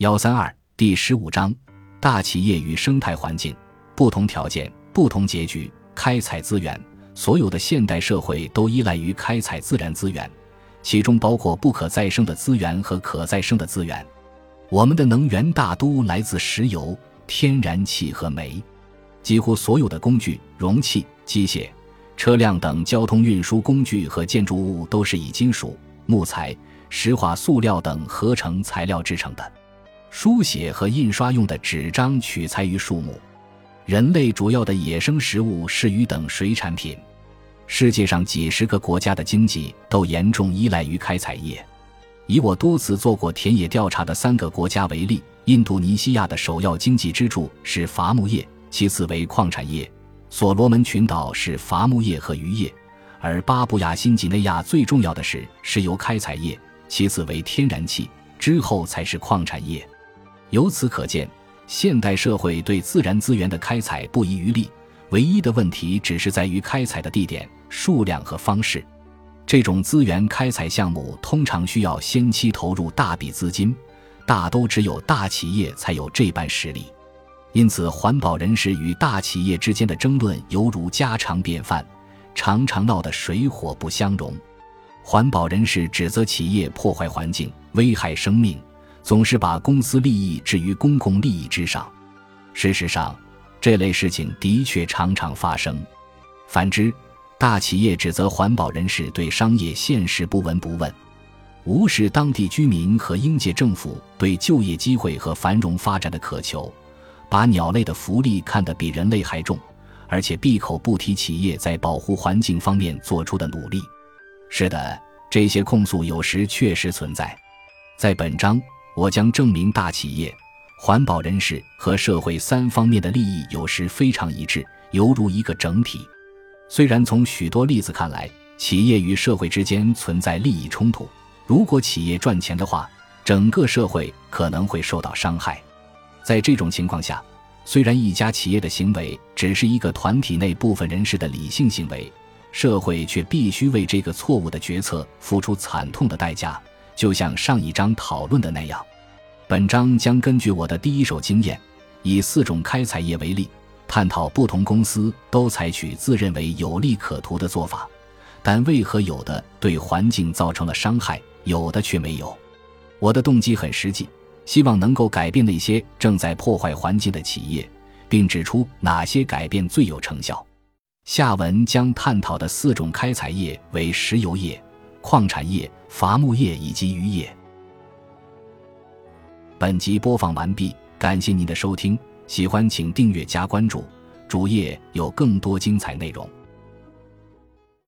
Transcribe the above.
幺三二第十五章：大企业与生态环境，不同条件，不同结局。开采资源，所有的现代社会都依赖于开采自然资源，其中包括不可再生的资源和可再生的资源。我们的能源大都来自石油、天然气和煤，几乎所有的工具、容器、机械、车辆等交通运输工具和建筑物都是以金属、木材、石化、塑料等合成材料制成的。书写和印刷用的纸张取材于树木。人类主要的野生食物是鱼等水产品。世界上几十个国家的经济都严重依赖于开采业。以我多次做过田野调查的三个国家为例，印度尼西亚的首要经济支柱是伐木业，其次为矿产业；所罗门群岛是伐木业和渔业，而巴布亚新几内亚最重要的是石油开采业，其次为天然气，之后才是矿产业。由此可见，现代社会对自然资源的开采不遗余力，唯一的问题只是在于开采的地点、数量和方式。这种资源开采项目通常需要先期投入大笔资金，大都只有大企业才有这般实力。因此，环保人士与大企业之间的争论犹如家常便饭，常常闹得水火不相容。环保人士指责企业破坏环境、危害生命。总是把公司利益置于公共利益之上。事实上，这类事情的确常常发生。反之，大企业指责环保人士对商业现实不闻不问，无视当地居民和应届政府对就业机会和繁荣发展的渴求，把鸟类的福利看得比人类还重，而且闭口不提企业在保护环境方面做出的努力。是的，这些控诉有时确实存在。在本章。我将证明大企业、环保人士和社会三方面的利益有时非常一致，犹如一个整体。虽然从许多例子看来，企业与社会之间存在利益冲突。如果企业赚钱的话，整个社会可能会受到伤害。在这种情况下，虽然一家企业的行为只是一个团体内部分人士的理性行为，社会却必须为这个错误的决策付出惨痛的代价。就像上一章讨论的那样，本章将根据我的第一手经验，以四种开采业为例，探讨不同公司都采取自认为有利可图的做法，但为何有的对环境造成了伤害，有的却没有。我的动机很实际，希望能够改变那些正在破坏环境的企业，并指出哪些改变最有成效。下文将探讨的四种开采业为石油业。矿产业、伐木业以及渔业。本集播放完毕，感谢您的收听，喜欢请订阅加关注，主页有更多精彩内容。